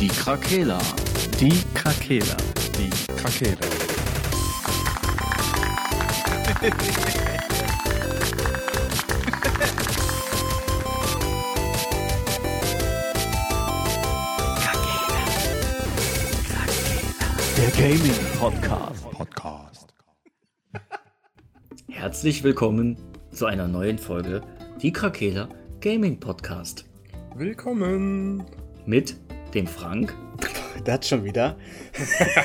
Die Krakela. Die Krakela. Die Krakela. Der Gaming Podcast. Podcast. Herzlich willkommen zu einer neuen Folge Die Krakela Gaming Podcast. Willkommen. Mit dem Frank. Das schon wieder.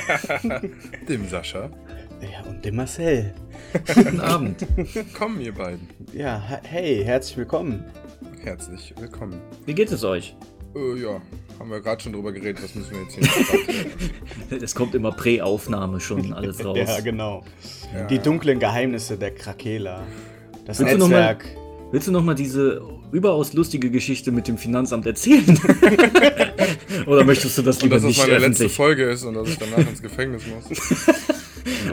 Dem Sascha. Ja, und dem Marcel. Guten Abend. Kommen ihr beiden. Ja, he- hey, herzlich willkommen. Herzlich willkommen. Wie geht es euch? Äh, ja, haben wir gerade schon drüber geredet, was müssen wir jetzt hier? Es kommt immer Prä-Aufnahme schon alles raus. Ja, genau. Ja. Die dunklen Geheimnisse der Krakela. Das Willst du noch mal- Netzwerk. Willst du noch mal diese überaus lustige Geschichte mit dem Finanzamt erzählen? Oder möchtest du das Und lieber dass das nicht meine letzte öffentlich? Folge ist und dass ich danach ins Gefängnis muss.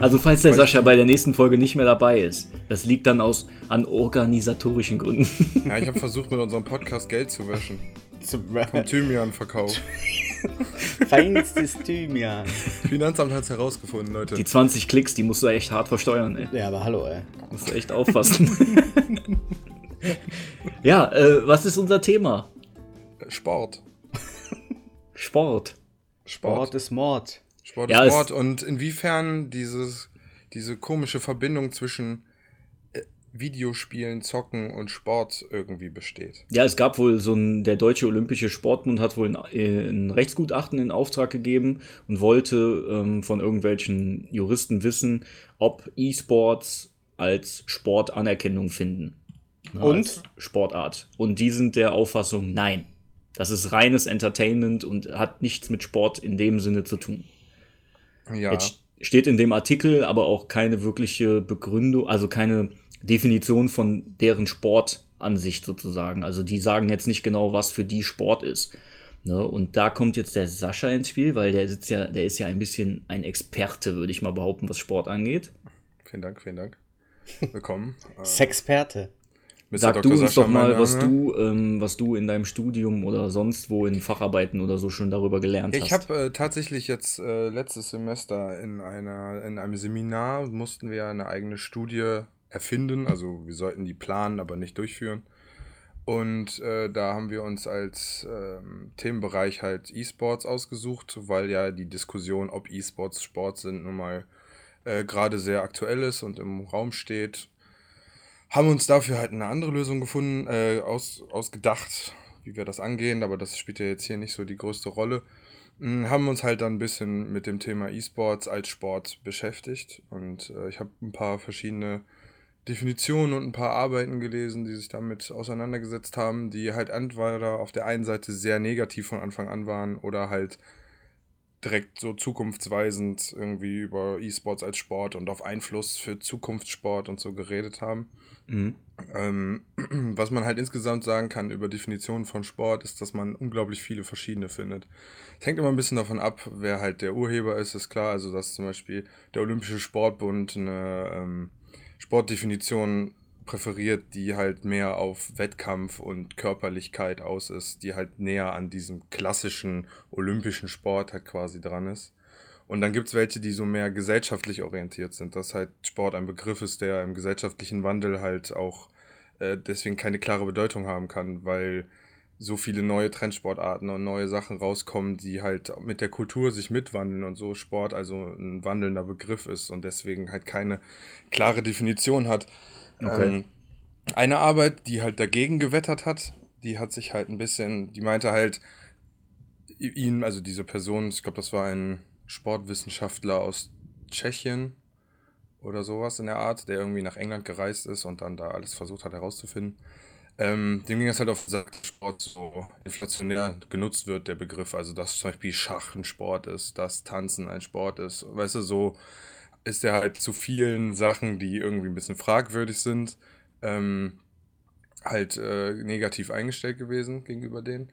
Also falls der Sascha bei der nächsten Folge nicht mehr dabei ist, das liegt dann aus an organisatorischen Gründen. Ja, ich habe versucht, mit unserem Podcast Geld zu wäschen. Zum Vom Thymian-Verkauf. Feinstes Thymian. Finanzamt hat es herausgefunden, Leute. Die 20 Klicks, die musst du echt hart versteuern, ey. Ja, aber hallo, ey. Musst du echt aufpassen. ja, äh, was ist unser Thema? Sport. Sport. Sport ist Mord. Sport Ja, ist Mord. Und inwiefern dieses, diese komische Verbindung zwischen äh, Videospielen, Zocken und Sport irgendwie besteht. Ja, es gab wohl so ein, der Deutsche Olympische Sportbund hat wohl ein, äh, ein Rechtsgutachten in Auftrag gegeben und wollte ähm, von irgendwelchen Juristen wissen, ob E-Sports als Sport Anerkennung finden. Und? Als Sportart. Und die sind der Auffassung, nein. Das ist reines Entertainment und hat nichts mit Sport in dem Sinne zu tun. Ja. Jetzt steht in dem Artikel aber auch keine wirkliche Begründung, also keine Definition von deren Sportansicht sozusagen. Also die sagen jetzt nicht genau, was für die Sport ist. Ne? Und da kommt jetzt der Sascha ins Spiel, weil der sitzt ja, der ist ja ein bisschen ein Experte, würde ich mal behaupten, was Sport angeht. Vielen Dank, vielen Dank. Willkommen. Sexperte. Mr. Sag Dr. du uns Sascha, doch mal, was Name. du, ähm, was du in deinem Studium oder sonst wo in Facharbeiten oder so schon darüber gelernt Ich hast. habe äh, tatsächlich jetzt äh, letztes Semester in einer in einem Seminar mussten wir eine eigene Studie erfinden. Also wir sollten die planen, aber nicht durchführen. Und äh, da haben wir uns als ähm, Themenbereich halt E-Sports ausgesucht, weil ja die Diskussion, ob E-Sports Sport sind, nun mal äh, gerade sehr aktuell ist und im Raum steht. Haben uns dafür halt eine andere Lösung gefunden, äh, aus, ausgedacht, wie wir das angehen, aber das spielt ja jetzt hier nicht so die größte Rolle. Mm, Haben uns halt dann ein bisschen mit dem Thema E-Sports als Sport beschäftigt und äh, ich habe ein paar verschiedene Definitionen und ein paar Arbeiten gelesen, die sich damit auseinandergesetzt haben, die halt entweder auf der einen Seite sehr negativ von Anfang an waren oder halt direkt so zukunftsweisend irgendwie über E-Sports als Sport und auf Einfluss für Zukunftssport und so geredet haben. Mhm. Ähm, was man halt insgesamt sagen kann über Definitionen von Sport, ist, dass man unglaublich viele verschiedene findet. Es hängt immer ein bisschen davon ab, wer halt der Urheber ist, ist klar. Also, dass zum Beispiel der Olympische Sportbund eine ähm, Sportdefinition präferiert, die halt mehr auf Wettkampf und Körperlichkeit aus ist, die halt näher an diesem klassischen olympischen Sport halt quasi dran ist. Und dann gibt es welche, die so mehr gesellschaftlich orientiert sind, dass halt Sport ein Begriff ist, der im gesellschaftlichen Wandel halt auch äh, deswegen keine klare Bedeutung haben kann, weil so viele neue Trendsportarten und neue Sachen rauskommen, die halt mit der Kultur sich mitwandeln und so Sport also ein wandelnder Begriff ist und deswegen halt keine klare Definition hat. Okay. Ähm, eine Arbeit, die halt dagegen gewettert hat, die hat sich halt ein bisschen, die meinte halt, ihn, also diese Person, ich glaube, das war ein Sportwissenschaftler aus Tschechien oder sowas in der Art, der irgendwie nach England gereist ist und dann da alles versucht hat herauszufinden. Ähm, dem ging es halt auf Sport so inflationär genutzt wird, der Begriff. Also, dass zum Beispiel Schach ein Sport ist, dass Tanzen ein Sport ist. Weißt du, so ist er halt zu vielen Sachen, die irgendwie ein bisschen fragwürdig sind, ähm, halt äh, negativ eingestellt gewesen gegenüber denen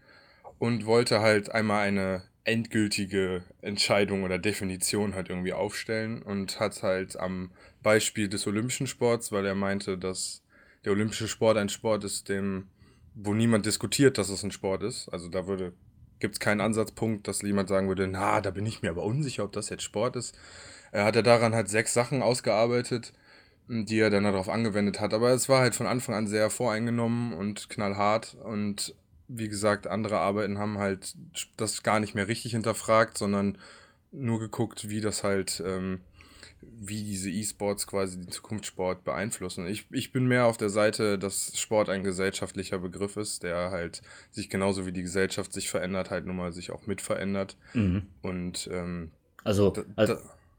und wollte halt einmal eine endgültige Entscheidung oder Definition halt irgendwie aufstellen und hat halt am Beispiel des olympischen Sports, weil er meinte, dass der olympische Sport ein Sport ist, dem, wo niemand diskutiert, dass es ein Sport ist. Also da würde gibt es keinen Ansatzpunkt, dass jemand sagen würde, na, da bin ich mir aber unsicher, ob das jetzt Sport ist. Er hat er daran halt sechs Sachen ausgearbeitet, die er dann darauf angewendet hat. Aber es war halt von Anfang an sehr voreingenommen und knallhart. Und wie gesagt, andere Arbeiten haben halt das gar nicht mehr richtig hinterfragt, sondern nur geguckt, wie das halt, ähm, wie diese E-Sports quasi den Zukunftssport beeinflussen. Ich, ich bin mehr auf der Seite, dass Sport ein gesellschaftlicher Begriff ist, der halt sich genauso wie die Gesellschaft sich verändert, halt nun mal sich auch mit verändert. Mhm. Und ähm, Also, also,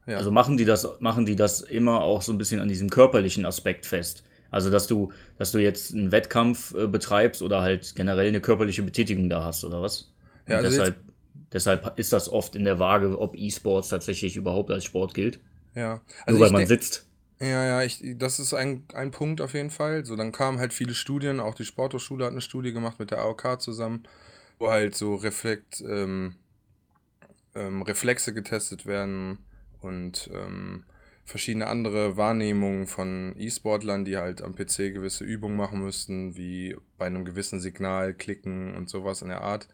ja. also machen die das, machen die das immer auch so ein bisschen an diesem körperlichen Aspekt fest. Also, dass du, dass du jetzt einen Wettkampf äh, betreibst oder halt generell eine körperliche Betätigung da hast, oder was? Ja, also deshalb, deshalb ist das oft in der Waage, ob E-Sports tatsächlich überhaupt als Sport gilt. ja. Nur Also weil ich man sitzt. ja, ja, ich, das ist ein, ein Punkt auf jeden Fall. So, dann kamen halt viele Studien, auch die Sporthochschule hat eine Studie gemacht mit der AOK zusammen, wo halt so Reflekt, ähm, ähm, Reflexe getestet werden und ähm, verschiedene andere Wahrnehmungen von E-Sportlern, die halt am PC gewisse Übungen machen müssten, wie bei einem gewissen Signal klicken und sowas in der Art.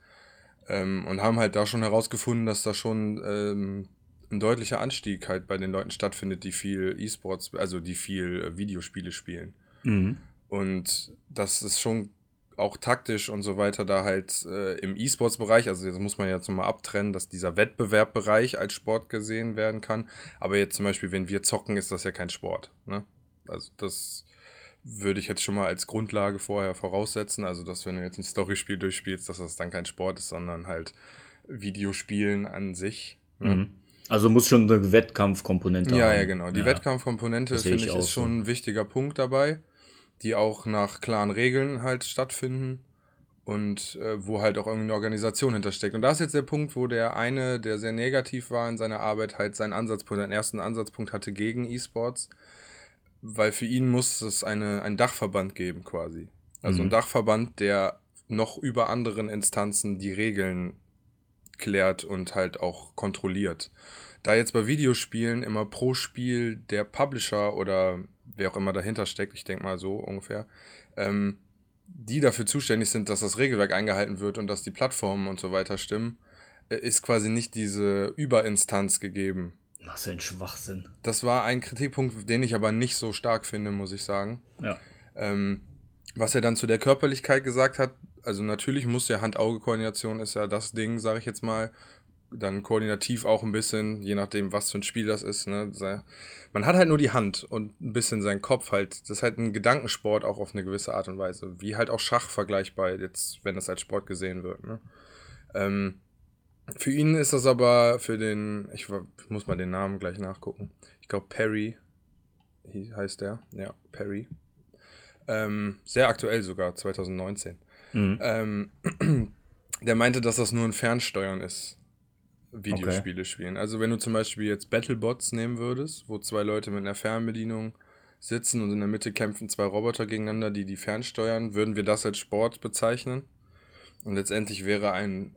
Ähm, und haben halt da schon herausgefunden, dass da schon ähm, ein deutlicher Anstieg halt bei den Leuten stattfindet, die viel E-Sports, also die viel äh, Videospiele spielen. Mhm. Und das ist schon auch taktisch und so weiter da halt äh, im E-Sports-Bereich, also das muss man jetzt nochmal abtrennen, dass dieser Wettbewerbbereich als Sport gesehen werden kann. Aber jetzt zum Beispiel, wenn wir zocken, ist das ja kein Sport. Ne? Also das würde ich jetzt schon mal als Grundlage vorher voraussetzen. Also, dass wenn du jetzt ein Storyspiel durchspielst, dass das dann kein Sport ist, sondern halt Videospielen an sich. Ne? Mhm. Also muss schon eine Wettkampfkomponente Ja, ja, haben. genau. Die Ja, Wettkampfkomponente, finde ich ist so. schon ein wichtiger Punkt dabei, die auch nach klaren Regeln halt stattfinden und äh, wo halt auch irgendeine Organisation hintersteckt. Und da ist jetzt der Punkt, wo der eine, der sehr negativ war in seiner Arbeit, halt seinen Ansatzpunkt, seinen ersten Ansatzpunkt hatte gegen E-Sports, weil für ihn muss es eine, einen Dachverband geben quasi. Also ein Mhm. Dachverband, der noch über anderen Instanzen die Regeln klärt und halt auch kontrolliert. Da jetzt bei Videospielen immer pro Spiel der Publisher oder wer auch immer dahinter steckt, ich denke mal so ungefähr, ähm, die dafür zuständig sind, dass das Regelwerk eingehalten wird und dass die Plattformen und so weiter stimmen, äh, ist quasi nicht diese Überinstanz gegeben. Was für ein Schwachsinn. Das war ein Kritikpunkt, den ich aber nicht so stark finde, muss ich sagen. Ja. Ähm, was er dann zu der Körperlichkeit gesagt hat, also natürlich muss ja Hand-Auge-Koordination ist ja das Ding, sage ich jetzt mal. Dann koordinativ auch ein bisschen, je nachdem, was für ein Spiel das ist. Ne? Man hat halt nur die Hand und ein bisschen seinen Kopf halt. Das ist halt ein Gedankensport auch auf eine gewisse Art und Weise. Wie halt auch Schach vergleichbar, jetzt, wenn das als Sport gesehen wird. Ne? Ähm, für ihn ist das aber für den, ich, muss mal den Namen gleich nachgucken. Ich glaube Perry heißt der. Ja, Perry. Ähm, sehr aktuell sogar, 2019. Mhm. Ähm, der meinte, dass das nur ein Fernsteuern ist. Videospiele spielen. Also wenn du zum Beispiel jetzt Battlebots nehmen würdest, wo zwei Leute mit einer Fernbedienung sitzen und in der Mitte kämpfen zwei Roboter gegeneinander, die die fernsteuern, würden wir das als Sport bezeichnen. Und letztendlich wäre ein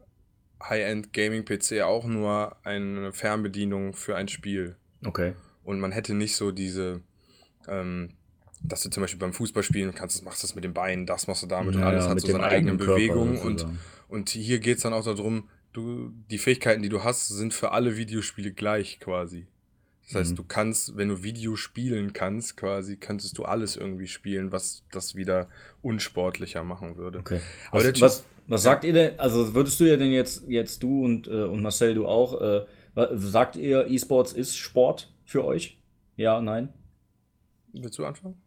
High-End-Gaming-PC auch nur eine Fernbedienung für ein Spiel. Okay. Und man hätte nicht so diese, ähm, dass du zum Beispiel beim Fußballspielen kannst, machst das mit den Beinen, das machst du damit und Ja, alles ja, hat so seine eigenen eigenen Bewegungen. Und, und hier geht es dann auch darum, du, die Fähigkeiten, die du hast, sind für alle Videospiele gleich quasi. Das heißt, Mhm. du kannst, wenn du Video spielen kannst, quasi, könntest du alles irgendwie spielen, was das wieder unsportlicher machen würde. Okay. Aber Was, was, was sagt ihr denn, also würdest du ja denn jetzt, jetzt du und, äh, und Marcel, du auch, äh, sagt ihr, E-Sports ist Sport für euch? Ja, nein? Willst du anfangen?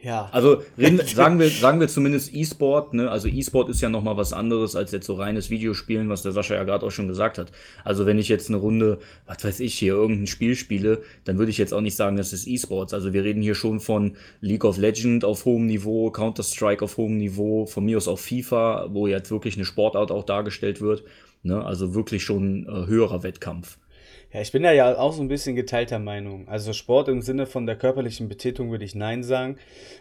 Ja. Also reden, sagen, wir, sagen wir zumindest E-Sport, ne? Also E-Sport ist ja nochmal was anderes als jetzt so reines Videospielen, was der Sascha ja gerade auch schon gesagt hat. Also wenn ich jetzt eine Runde, was weiß ich, hier irgendein Spiel spiele, dann würde ich jetzt auch nicht sagen, das ist E-Sports. Also wir reden hier schon von League of Legends auf hohem Niveau, Counter-Strike auf hohem Niveau, von mir aus auch FIFA, wo jetzt wirklich eine Sportart auch dargestellt wird. Ne? Also wirklich schon äh, höherer Wettkampf. Ja, ich bin da ja auch so ein bisschen geteilter Meinung. Also Sport im Sinne von der körperlichen Betätigung würde ich Nein sagen.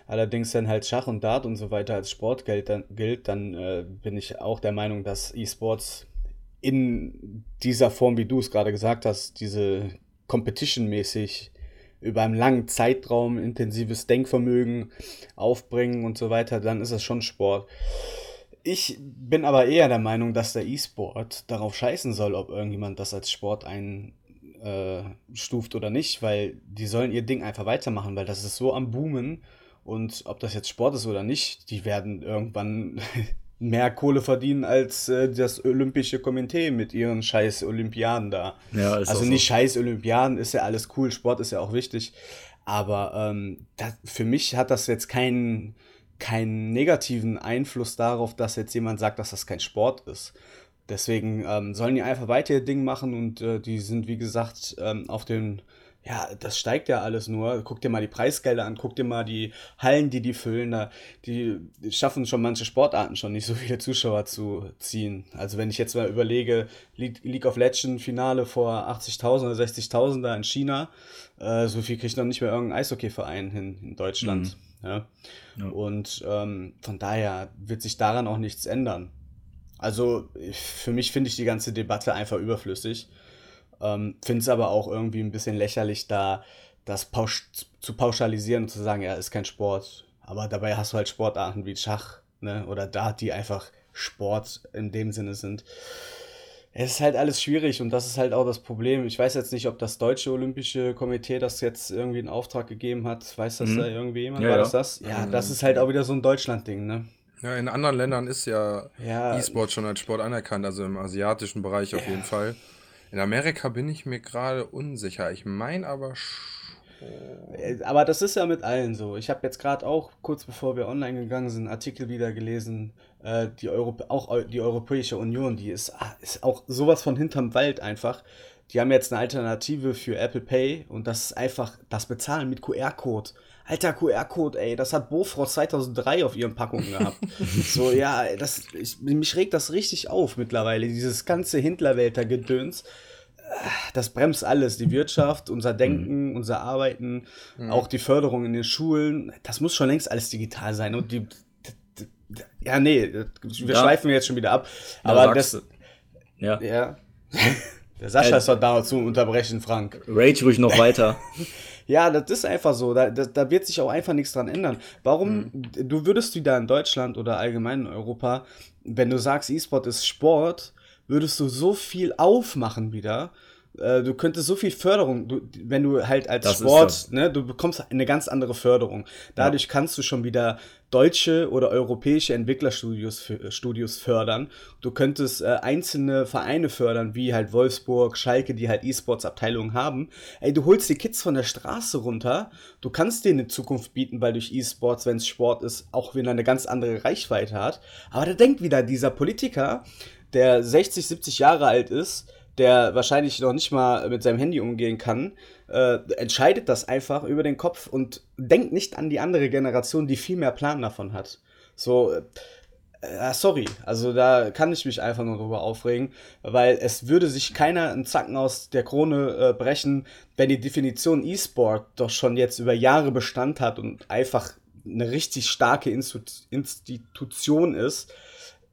Allerdings, wenn halt Schach und Dart und so weiter als Sport gilt, dann, gilt, dann äh, bin ich auch der Meinung, dass E-Sports in dieser Form, wie du es gerade gesagt hast, diese Competition-mäßig über einen langen Zeitraum intensives Denkvermögen aufbringen und so weiter, dann ist es schon Sport. Ich bin aber eher der Meinung, dass der E-Sport darauf scheißen soll, ob irgendjemand das als Sport einstuft oder nicht, weil die sollen ihr Ding einfach weitermachen, weil das ist so am Boomen und ob das jetzt Sport ist oder nicht, die werden irgendwann mehr Kohle verdienen als äh, das Olympische Komitee mit ihren scheiß Olympiaden da. Ja, also nicht so. scheiß Olympiaden, ist ja alles cool, Sport ist ja auch wichtig. Aber ähm, das, für mich hat das jetzt keinen, keinen negativen Einfluss darauf, dass jetzt jemand sagt, dass das kein Sport ist. Deswegen ähm, sollen die einfach weiter ihr Ding machen und äh, die sind, wie gesagt, ähm, auf den ja, das steigt ja alles nur. Guck dir mal die Preisgelder an, guck dir mal die Hallen, die die füllen. Da, die, die schaffen schon manche Sportarten schon nicht so viele Zuschauer zu ziehen. Also wenn ich jetzt mal überlege, League of Legends Finale vor 80.000 oder 60.000 da in China, äh, so viel kriegt noch nicht mehr irgendein Eishockeyverein hin in Deutschland. Mhm. Ja? ja. Und ähm, von daher wird sich daran auch nichts ändern. Also für mich finde ich die ganze Debatte einfach überflüssig. Ähm, Finde es aber auch irgendwie ein bisschen lächerlich, da das pausch zu pauschalisieren und zu sagen, ja, ist kein Sport. Aber dabei hast du halt Sportarten wie Schach ne? oder Dart, die einfach Sport in dem Sinne sind. Es ist halt alles schwierig und das ist halt auch das Problem. Ich weiß jetzt nicht, ob das Deutsche Olympische Komitee das jetzt irgendwie in Auftrag gegeben hat. Weiß das mhm. da irgendwie jemand? Ja, War das das? Ja, das ist halt auch wieder so ein Deutschland-Ding, ne? Ja, in anderen Ländern ist ja, ja E-Sport schon als Sport anerkannt, also im asiatischen Bereich auf ja. jeden Fall. In Amerika bin ich mir gerade unsicher. Ich meine aber äh, aber das ist ja mit allen so. Ich habe jetzt gerade auch, kurz bevor wir online gegangen sind, Artikel wieder gelesen, äh, die Europä auch die Europäische Union, die ist, ah, ist auch sowas von hinterm Wald einfach. Die haben jetzt eine Alternative für Apple Pay und das ist einfach das Bezahlen mit QR-Code. Alter QR-Code, ey, das hat Bofrost 2003 auf ihren Packungen gehabt. so, ja, das, ich, mich regt das richtig auf mittlerweile, dieses ganze Hintlerwälter-Gedöns. Das bremst alles, die Wirtschaft, unser Denken, mhm. unser Arbeiten, mhm. auch die Förderung in den Schulen. Das muss schon längst alles digital sein. Und die, ja, nee, wir ja. schweifen jetzt schon wieder ab. Aber das, ja. ja. Der Sascha äh, ist doch da zu unterbrechen, Frank. Rage ruhig noch weiter. Ja, das ist einfach so. Da, da, da wird sich auch einfach nichts dran ändern. Warum, mhm. du würdest wieder in Deutschland oder allgemein in Europa, wenn du sagst, E-Sport ist Sport, würdest du so viel aufmachen wieder, äh, du könntest so viel Förderung, du, wenn du halt als das Sport, ne, du bekommst eine ganz andere Förderung. Dadurch ja. kannst du schon wieder deutsche oder europäische Entwicklerstudios Studios fördern. Du könntest äh, einzelne Vereine fördern, wie halt Wolfsburg, Schalke, die halt E-Sports-Abteilungen haben. Ey, du holst die Kids von der Straße runter. Du kannst denen eine Zukunft bieten, weil durch E-Sports, wenn es Sport ist, auch wieder eine ganz andere Reichweite hat. Aber da denkt wieder dieser Politiker, der 60, 70 Jahre alt ist, der wahrscheinlich noch nicht mal mit seinem Handy umgehen kann, äh, entscheidet das einfach über den Kopf und denkt nicht an die andere Generation, die viel mehr Plan davon hat. So, äh, sorry, also da kann ich mich einfach nur drüber aufregen, weil es würde sich keiner einen Zacken aus der Krone äh, brechen, wenn die Definition E-Sport doch schon jetzt über Jahre Bestand hat und einfach eine richtig starke Institution ist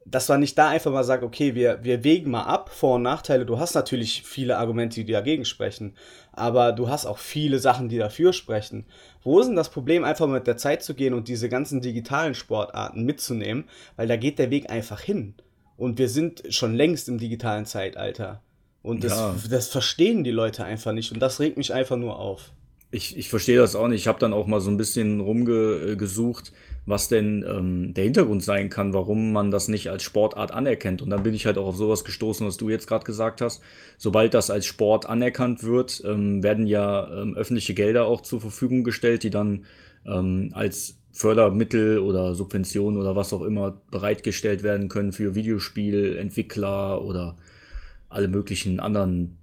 dass man nicht da einfach mal sagt, okay, wir, wir wägen mal ab, Vor- und Nachteile. Du hast natürlich viele Argumente, die dagegen sprechen, aber du hast auch viele Sachen, die dafür sprechen. Wo ist denn das Problem, einfach mit der Zeit zu gehen und diese ganzen digitalen Sportarten mitzunehmen? Weil da geht der Weg einfach hin. Und wir sind schon längst im digitalen Zeitalter. Und das, ja. das verstehen die Leute einfach nicht. Und das regt mich einfach nur auf. Ich, ich verstehe das auch nicht. Ich habe dann auch mal so ein bisschen rumgesucht, was denn ähm, der Hintergrund sein kann, warum man das nicht als Sportart anerkennt. Und dann bin ich halt auch auf sowas gestoßen, was du jetzt gerade gesagt hast. Sobald das als Sport anerkannt wird, ähm, werden ja ähm, öffentliche Gelder auch zur Verfügung gestellt, die dann ähm, als Fördermittel oder Subventionen oder was auch immer bereitgestellt werden können für Videospielentwickler oder alle möglichen anderen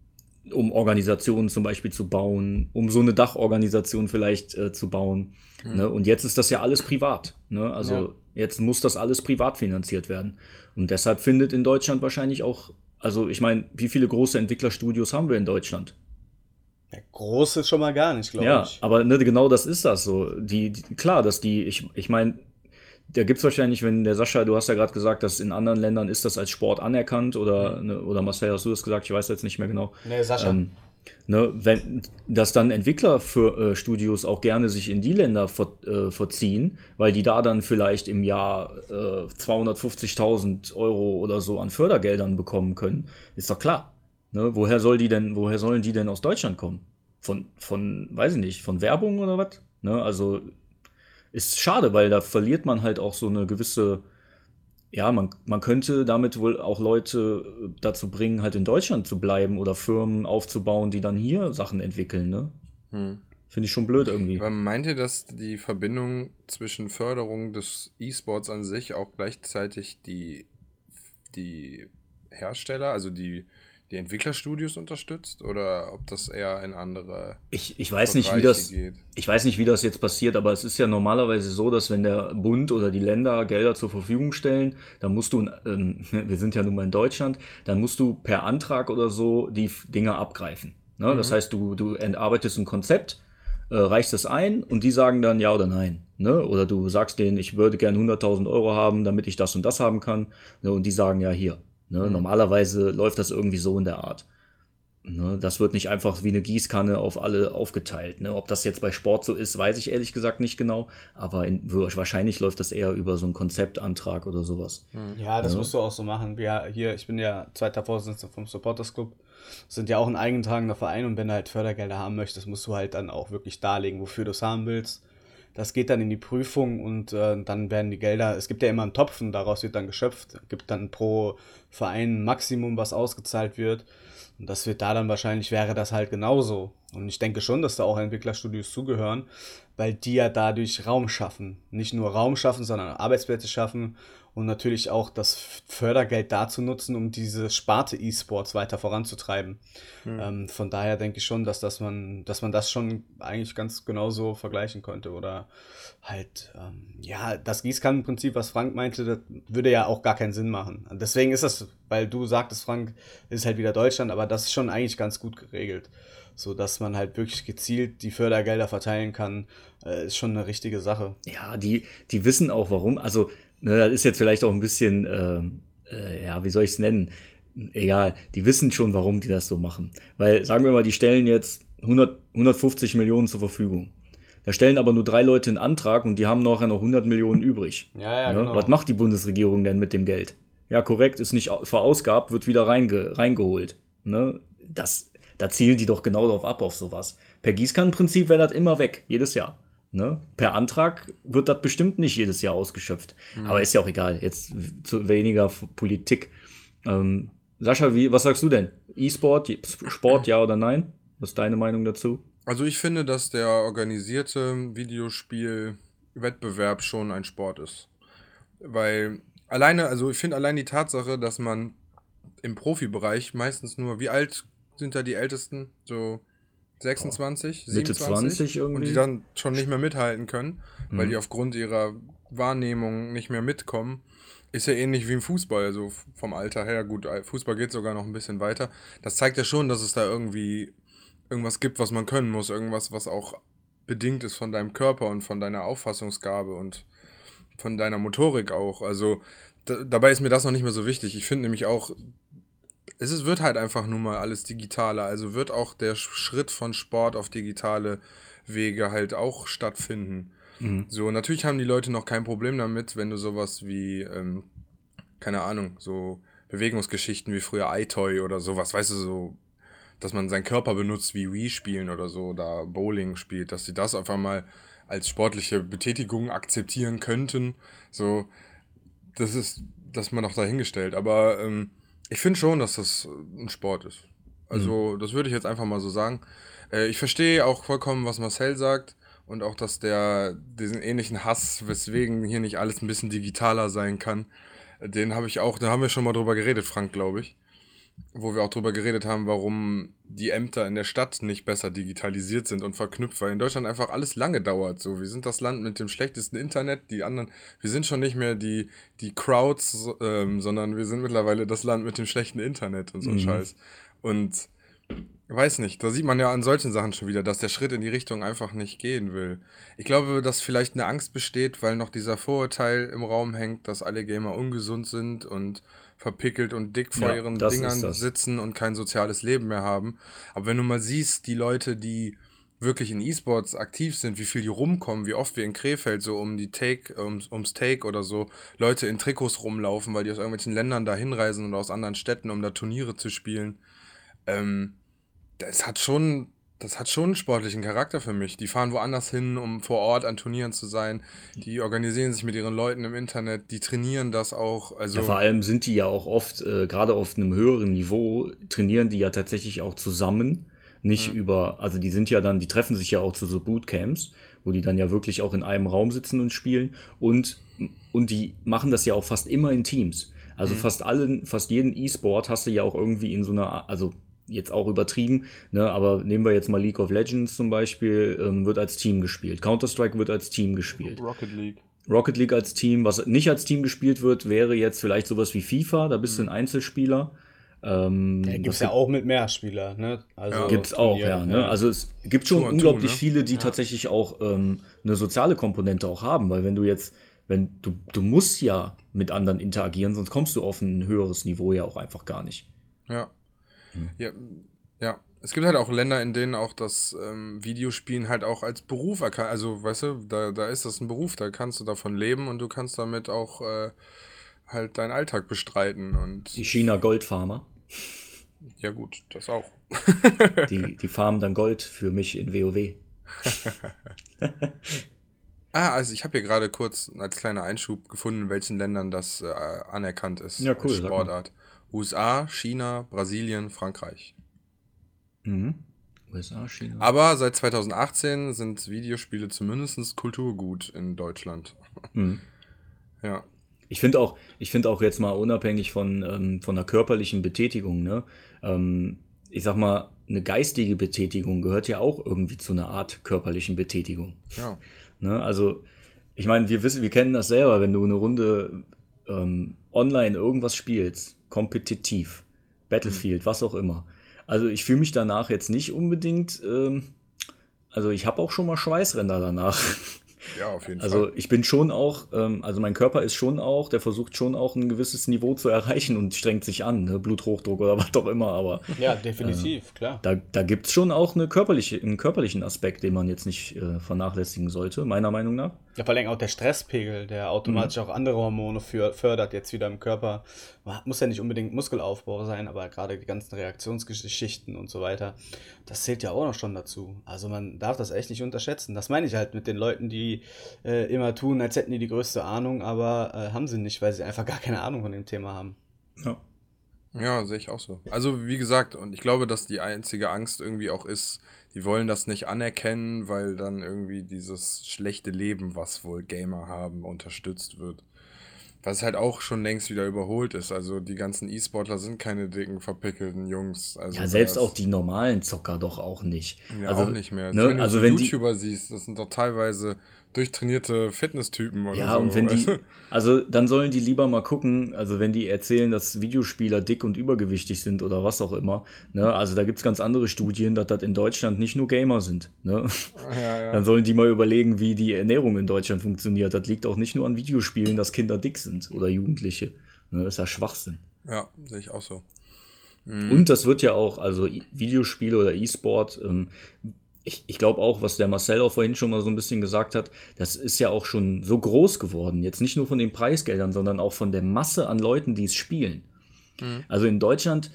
um Organisationen zum Beispiel zu bauen, um so eine Dachorganisation vielleicht äh, zu bauen. Mhm. Ne? Und jetzt ist das ja alles privat. Ne? Also ja. jetzt muss das alles privat finanziert werden. Und deshalb findet in Deutschland wahrscheinlich auch, also ich meine, wie viele große Entwicklerstudios haben wir in Deutschland? Ja, groß ist schon mal gar nicht, glaube ja, ich. Ja, aber ne, genau das ist das so. Die, die, klar, dass die, ich, ich meine, da gibt es wahrscheinlich, wenn der Sascha, du hast ja gerade gesagt, dass in anderen Ländern ist das als Sport anerkannt oder, ne, oder Marcel, hast du das gesagt? Ich weiß jetzt nicht mehr genau. Nee, Sascha. Ähm, Ne, wenn dass dann Entwickler für äh, Studios auch gerne sich in die Länder ver, äh, verziehen, weil die da dann vielleicht im Jahr äh, 250.000 Euro oder so an Fördergeldern bekommen können, ist doch klar. Ne, woher soll die denn, woher sollen die denn aus Deutschland kommen? Von, von, weiß ich nicht, von Werbung oder was? Ne, also ist schade, weil da verliert man halt auch so eine gewisse ja, man, man könnte damit wohl auch Leute äh, dazu bringen, halt in Deutschland zu bleiben oder Firmen aufzubauen, die dann hier Sachen entwickeln, ne? Hm. Finde ich schon blöd irgendwie. Aber meint ihr, dass die Verbindung zwischen Förderung des E-Sports an sich auch gleichzeitig die, die Hersteller, also die die Entwicklerstudios unterstützt oder ob das eher in andere ich, ich weiß nicht wie das geht. ich weiß nicht wie das jetzt passiert aber es ist ja normalerweise so dass wenn der Bund oder die Länder Gelder zur Verfügung stellen dann musst du ähm, wir sind ja nun mal in Deutschland dann musst du per Antrag oder so die Dinge abgreifen ne? mhm. das heißt du du entarbeitest ein Konzept äh, reichst es ein und die sagen dann ja oder nein ne? oder du sagst denen ich würde gern 100.000 Euro haben damit ich das und das haben kann ne? und die sagen ja hier Ne? Mhm. Normalerweise läuft das irgendwie so in der Art. Ne? Das wird nicht einfach wie eine Gießkanne auf alle aufgeteilt. Ne? Ob das jetzt bei Sport so ist, weiß ich ehrlich gesagt nicht genau. Aber in, wahrscheinlich läuft das eher über so einen Konzeptantrag oder sowas. Mhm. Ja, das ja. musst du auch so machen. Wir hier, ich bin ja zweiter Vorsitzender vom Supporters Club. Sind ja auch ein eingetragener Verein und wenn du halt Fördergelder haben möchtest, musst du halt dann auch wirklich darlegen, wofür du es haben willst. Das geht dann in die Prüfung und äh, dann werden die Gelder, es gibt ja immer einen Topf und daraus wird dann geschöpft. Es gibt dann pro Verein ein Maximum, was ausgezahlt wird. Und das wird da dann wahrscheinlich, wäre das halt genauso. Und ich denke schon, dass da auch Entwicklerstudios zugehören, weil die ja dadurch Raum schaffen. Nicht nur Raum schaffen, sondern Arbeitsplätze schaffen und natürlich auch das Fördergeld dazu nutzen, um diese Sparte E-Sports weiter voranzutreiben. Mhm. Ähm, von daher denke ich schon, dass, dass, man, dass man das schon eigentlich ganz genauso vergleichen könnte. Oder halt, ähm, ja, das Gießkannenprinzip, was Frank meinte, das würde ja auch gar keinen Sinn machen. Deswegen ist das, weil du sagtest, Frank, ist halt wieder Deutschland, aber das ist schon eigentlich ganz gut geregelt. So dass man halt wirklich gezielt die Fördergelder verteilen kann, äh, ist schon eine richtige Sache. Ja, die, die wissen auch warum. Also Ne, das ist jetzt vielleicht auch ein bisschen, äh, äh, ja, wie soll ich es nennen? Egal, die wissen schon, warum die das so machen. Weil, sagen wir mal, die stellen jetzt 100, 150 Millionen zur Verfügung. Da stellen aber nur drei Leute einen Antrag und die haben nachher noch 100 Millionen übrig. Ja, ja, ne? genau. Was macht die Bundesregierung denn mit dem Geld? Ja, korrekt, ist nicht verausgabt, wird wieder reinge reingeholt. Ne? Das, da zielen die doch genau darauf ab, auf sowas. Per Gießkannenprinzip wäre das immer weg, jedes Jahr. Ne? Per Antrag wird das bestimmt nicht jedes Jahr ausgeschöpft. Mhm. Aber ist ja auch egal. Jetzt zu weniger Politik. Ähm, Sascha, wie, was sagst du denn? E-Sport, Sport, ja oder nein? Was ist deine Meinung dazu? Also ich finde, dass der organisierte Videospielwettbewerb schon ein Sport ist. Weil alleine, also ich finde allein die Tatsache, dass man im Profibereich meistens nur, wie alt sind da die Ältesten? So 26, oh. Mitte 20 irgendwie. Und die dann schon nicht mehr mithalten können, mhm. weil die aufgrund ihrer Wahrnehmung nicht mehr mitkommen. Ist ja ähnlich wie im Fußball, also vom Alter her. Gut, Fußball geht sogar noch ein bisschen weiter. Das zeigt ja schon, dass es da irgendwie irgendwas gibt, was man können muss. Irgendwas, was auch bedingt ist von deinem Körper und von deiner Auffassungsgabe und von deiner Motorik auch. Also da, dabei ist mir das noch nicht mehr so wichtig. Ich finde nämlich auch, es ist, wird halt einfach nun mal alles digitaler. Also wird auch der Schritt von Sport auf digitale Wege halt auch stattfinden. Mhm. So, natürlich haben die Leute noch kein Problem damit, wenn du sowas wie, ähm, keine Ahnung, so Bewegungsgeschichten wie früher iToy oder sowas, weißt du, so, dass man seinen Körper benutzt wie Wii spielen oder so, oder Bowling spielt, dass sie das einfach mal als sportliche Betätigung akzeptieren könnten. So, das ist, das man noch dahingestellt. Aber ähm, ich finde schon, dass das ein Sport ist. Also, mhm. das würde ich jetzt einfach mal so sagen. Äh, ich verstehe auch vollkommen, was Marcel sagt. Und auch, dass der diesen ähnlichen Hass, weswegen hier nicht alles ein bisschen digitaler sein kann, den habe ich auch, da haben wir schon mal drüber geredet, Frank, glaube ich wo wir auch drüber geredet haben, warum die Ämter in der Stadt nicht besser digitalisiert sind und verknüpft, weil in Deutschland einfach alles lange dauert. So, wir sind das Land mit dem schlechtesten Internet, die anderen, wir sind schon nicht mehr die, die Crowds, ähm, sondern wir sind mittlerweile das Land mit dem schlechten Internet und so mhm. Scheiß. Und weiß nicht, da sieht man ja an solchen Sachen schon wieder, dass der Schritt in die Richtung einfach nicht gehen will. Ich glaube, dass vielleicht eine Angst besteht, weil noch dieser Vorurteil im Raum hängt, dass alle Gamer ungesund sind und verpickelt und dick vor Ja, ihren Dingern sitzen und kein soziales Leben mehr haben. Aber wenn du mal siehst, die Leute, die wirklich in E-Sports aktiv sind, wie viel die rumkommen, wie oft wir in Krefeld so um die Take, ums, ums Take oder so Leute in Trikots rumlaufen, weil die aus irgendwelchen Ländern da hinreisen oder aus anderen Städten, um da Turniere zu spielen. Ähm, das hat schon, das hat schon einen sportlichen Charakter für mich. Die fahren woanders hin, um vor Ort an Turnieren zu sein. Die organisieren sich mit ihren Leuten im Internet, die trainieren das auch. Also, Ja, vor allem sind die ja auch oft, äh, gerade auf einem höheren Niveau, trainieren die ja tatsächlich auch zusammen. Nicht über, also die sind ja dann, die treffen sich ja auch zu so Bootcamps, wo die dann ja wirklich auch in einem Raum sitzen und spielen. Und, und die machen das ja auch fast immer in Teams. Also fast allen, fast jeden E-Sport hast du ja auch irgendwie in so einer, also jetzt auch übertrieben, ne, aber nehmen wir jetzt mal League of Legends zum Beispiel, ähm, wird als Team gespielt. Counter-Strike wird als Team gespielt. Rocket League. Rocket League als Team, was nicht als Team gespielt wird, wäre jetzt vielleicht sowas wie FIFA, da bist du ein Einzelspieler. Ähm, Ja, gibt es ja auch mit Mehrspieler, ne? Also Ja. gibt's auch, Turnier, ja. Ne? Also es gibt schon two, unglaublich ne? viele, die tatsächlich auch ähm, eine soziale Komponente auch haben, weil wenn du jetzt, wenn du, du musst ja mit anderen interagieren, sonst kommst du auf ein höheres Niveau ja auch einfach gar nicht. Ja. Hm. Ja, ja. Es gibt halt auch Länder, in denen auch das ähm, Videospielen halt auch als Beruf erkannt. Also, weißt du, da, da ist das ein Beruf, da kannst du davon leben und du kannst damit auch äh, halt deinen Alltag bestreiten. Und Die China Goldfarmer, ja, gut, das auch. die, die farmen dann Gold für mich in WoW. Ah, also ich habe hier gerade kurz als kleiner Einschub gefunden, in welchen Ländern das äh, anerkannt ist Ja, cool. Sportart. USA, China, Brasilien, Frankreich. Mhm. USA, China. Aber seit 2018 sind Videospiele zumindest Kulturgut in Deutschland. Mhm. Ja. Ich finde auch, ich finde auch jetzt mal unabhängig von, ähm, von der körperlichen Betätigung, ne? Ähm, ich sag mal, eine geistige Betätigung gehört ja auch irgendwie zu einer Art körperlichen Betätigung. Ja. Ne? Also, ich meine, wir wissen, wir kennen das selber, wenn du eine Runde ähm, online irgendwas spielst, kompetitiv, Battlefield, was auch immer. Also ich fühle mich danach jetzt nicht unbedingt, ähm, also ich habe auch schon mal Schweißränder danach. Ja, auf jeden Also Fall. ich bin schon auch, ähm, also mein Körper ist schon auch, der versucht schon auch ein gewisses Niveau zu erreichen und strengt sich an, ne? Bluthochdruck oder was auch immer, aber Ja, definitiv, klar. da, da gibt es schon auch eine körperliche, einen körperlichen Aspekt, den man jetzt nicht äh, vernachlässigen sollte, meiner Meinung nach. Ja, vor allem auch der Stresspegel, der automatisch Mhm. auch andere Hormone für, fördert jetzt wieder im Körper. Muss ja nicht unbedingt Muskelaufbau sein, aber gerade die ganzen Reaktionsgeschichten und so weiter, das zählt ja auch noch schon dazu. Also man darf das echt nicht unterschätzen. Das meine ich halt mit den Leuten, die äh, immer tun, als hätten die die größte Ahnung, aber äh, haben sie nicht, weil sie einfach gar keine Ahnung von dem Thema haben. Ja. Ja, sehe ich auch so. Also, wie gesagt, und ich glaube, dass die einzige Angst irgendwie auch ist, die wollen das nicht anerkennen, weil dann irgendwie dieses schlechte Leben, was wohl Gamer haben, unterstützt wird. Was halt auch schon längst wieder überholt ist. Also, die ganzen E-Sportler sind keine dicken, verpickelten Jungs. Also, Ja, selbst auch die normalen Zocker doch auch nicht. Ja, also, auch nicht mehr. Ne? Wenn du Also so wenn die, YouTuber siehst, das sind doch teilweise durchtrainierte Fitnesstypen oder Ja, so. und wenn die, also dann sollen die lieber mal gucken, also wenn die erzählen, dass Videospieler dick und übergewichtig sind oder was auch immer, ne, also da gibt es ganz andere Studien, dass das in Deutschland nicht nur Gamer sind, ne. Ja, ja. Dann sollen die mal überlegen, wie die Ernährung in Deutschland funktioniert. Das liegt auch nicht nur an Videospielen, dass Kinder dick sind oder Jugendliche. Ne, das ist ja Schwachsinn. Ja, sehe ich auch so. Und das wird ja auch, also Videospiele oder E-Sport, ähm, ich, ich glaube auch, was der Marcel auch vorhin schon mal so ein bisschen gesagt hat, das ist ja auch schon so groß geworden. Jetzt nicht nur von den Preisgeldern, sondern auch von der Masse an Leuten, die es spielen. Also in Deutschland,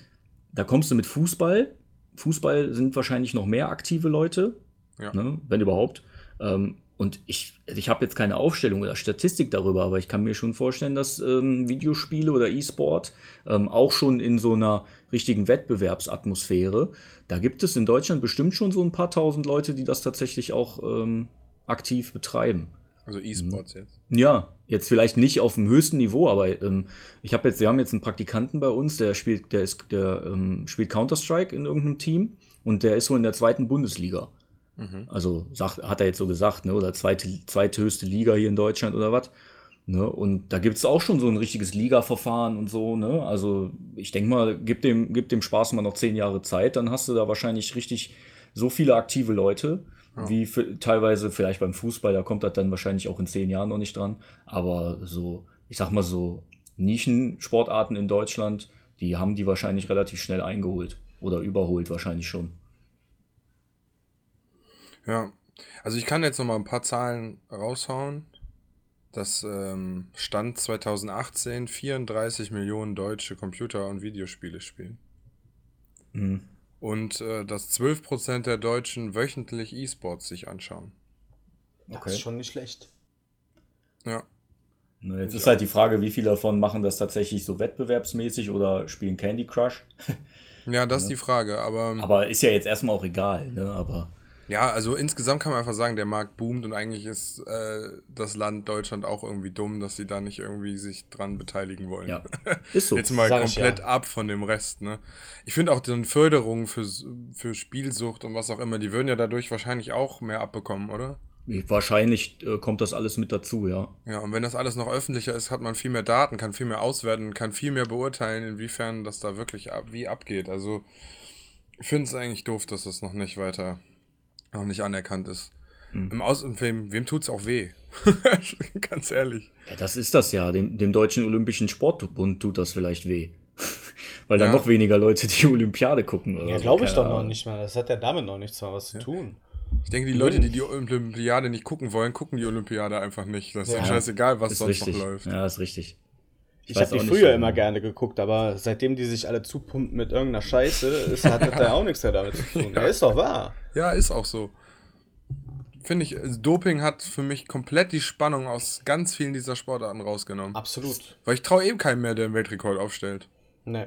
da kommst du mit Fußball. Fußball sind wahrscheinlich noch mehr aktive Leute, Ja. ne, wenn überhaupt. Ähm, und ich, ich habe jetzt keine Aufstellung oder Statistik darüber, aber ich kann mir schon vorstellen, dass ähm, Videospiele oder E-Sport ähm, auch schon in so einer richtigen Wettbewerbsatmosphäre, da gibt es in Deutschland bestimmt schon so ein paar tausend Leute, die das tatsächlich auch ähm, aktiv betreiben. Also E-Sports jetzt. Ja, jetzt vielleicht nicht auf dem höchsten Niveau, aber ähm, ich habe jetzt, wir haben jetzt einen Praktikanten bei uns, der spielt, der ist, der ähm, spielt Counter-Strike in irgendeinem Team und der ist so in der zweiten Bundesliga. Also sagt, hat er jetzt so gesagt, ne? Oder zweite, zweithöchste Liga hier in Deutschland oder was. Ne? Und da gibt es auch schon so ein richtiges Liga-Verfahren und so, ne? Also ich denke mal, gib dem, gib dem Spaß mal noch zehn Jahre Zeit, dann hast du da wahrscheinlich richtig so viele aktive Leute, wie für, teilweise vielleicht beim Fußball, da kommt das dann wahrscheinlich auch in zehn Jahren noch nicht dran. Aber so, ich sag mal so, Nischensportarten in Deutschland, die haben die wahrscheinlich relativ schnell eingeholt oder überholt wahrscheinlich schon. Ja, also ich kann jetzt noch mal ein paar Zahlen raushauen. Das ähm, stand 2018 34 Millionen deutsche Computer- und Videospiele spielen. Mhm. Und äh, dass 12% der Deutschen wöchentlich E-Sports sich anschauen. Das Okay. ist schon nicht schlecht. Ja. Ne, Jetzt Ich ist halt die Frage, wie viele davon machen das tatsächlich so wettbewerbsmäßig oder spielen Candy Crush. Ja, das ist die Frage. Aber, Aber ist ja jetzt erstmal auch egal, ne? Aber ja, also insgesamt kann man einfach sagen, der Markt boomt und eigentlich ist äh, das Land Deutschland auch irgendwie dumm, dass sie da nicht irgendwie sich dran beteiligen wollen. ja, ist so. Jetzt mal Sag ich komplett ja. ab von dem Rest, ne? Ich finde auch die Förderung für, für Spielsucht und was auch immer, die würden ja dadurch wahrscheinlich auch mehr abbekommen, oder? Wahrscheinlich äh, kommt das alles mit dazu, ja. Ja, und wenn das alles noch öffentlicher ist, hat man viel mehr Daten, kann viel mehr auswerten, kann viel mehr beurteilen, inwiefern das da wirklich ab, wie abgeht. Also, ich finde es eigentlich doof, dass das noch nicht weiter, noch nicht anerkannt ist. Hm. Im Aus wem, wem tut's auch weh? Ganz ehrlich. Ja, das ist das ja. Dem, dem Deutschen Olympischen Sportbund tut das vielleicht weh. Weil dann Ja. noch weniger Leute die Olympiade gucken. Oder Ja, so, glaube ich keine doch noch Ahnung. nicht mal. Das hat ja damit noch nichts mal was zu tun. Ich denke, die Leute, die die Olympiade nicht gucken wollen, gucken die Olympiade einfach nicht. Das ist Ja. ja. scheißegal, was Ist sonst richtig. noch läuft. Ja, ist richtig. Ich, weiß habe die früher immer gerne geguckt, aber seitdem die sich alle zupumpen mit irgendeiner Scheiße, ist, hat das ja auch nichts mehr damit zu tun. Ja. ist doch wahr. Ja, ist auch so. Finde ich, also Doping hat für mich komplett die Spannung aus ganz vielen dieser Sportarten rausgenommen. Absolut. Weil ich traue eben keinem mehr, der einen Weltrekord aufstellt. Nee.